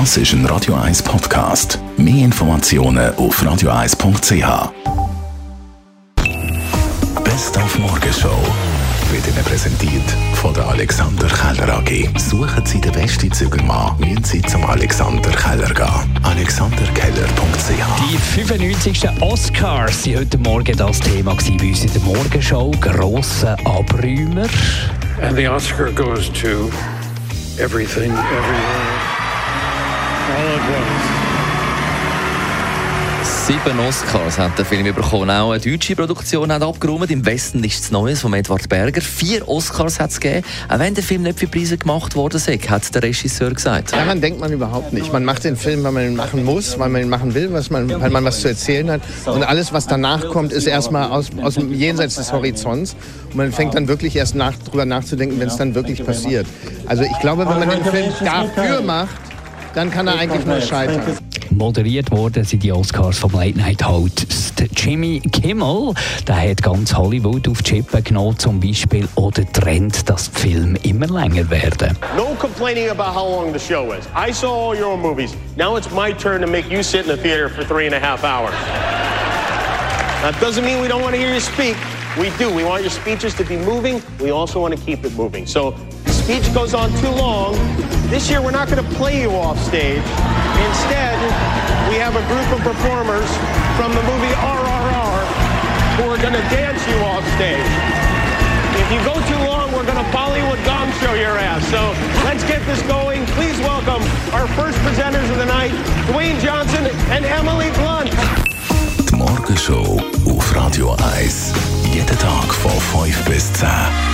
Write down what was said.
Das ist ein Radio 1 Podcast. Mehr Informationen auf radio1.ch. Best auf Morgenshow wird Ihnen präsentiert von der Alexander Keller AG. Suchen Sie den besten Zügelmann, müssen Sie zum Alexander Keller gehen. AlexanderKeller.ch Die 95. Oscars waren heute Morgen das Thema bei uns in der Morgenshow. Grosse Abräumer. And the Oscar goes to everything, everywhere. Sieben Oscars hat der Film bekommen. Auch eine deutsche Produktion hat abgeräumt. Im Westen nichts Neues von Edward Berger. Vier Oscars hat es gegeben. Auch wenn der Film nicht für Preise gemacht worden ist, hat der Regisseur gesagt. Daran denkt man überhaupt nicht. Man macht den Film, weil man ihn machen muss, weil man ihn machen will, was man, weil man was zu erzählen hat. Und alles, was danach kommt, ist erstmal aus, aus dem Jenseits des Horizonts. Und man fängt dann wirklich erst nach, drüber nachzudenken, wenn es dann wirklich passiert. Also ich glaube, wenn man den Film dafür macht, dann kann er eigentlich nur scheitern. Moderiert worden sind die Oscars vom Late Night Host Jimmy Kimmel. Der hat ganz Hollywood auf die Chippe genommen, zum Beispiel, oder Trend, dass die Filme immer länger werden. No complaining about how long the show is. I saw all your movies. Now it's my turn to make you sit in the theater for three and a half hours. That doesn't mean we don't want to hear you speak. We do. We want your speeches to be moving. We also want to keep it moving. So speech goes on too long. This year, we're not going to play you off stage. Instead, we have a group of performers from the movie RRR who are going to dance you off stage. If you go too long, we're going to Bollywood gong show your ass. So let's get this going. Please welcome our first presenters of the night, Dwayne Johnson and Emily Blunt. Die Morgenshow auf Radio 1. Jeden Tag von 5 bis 10.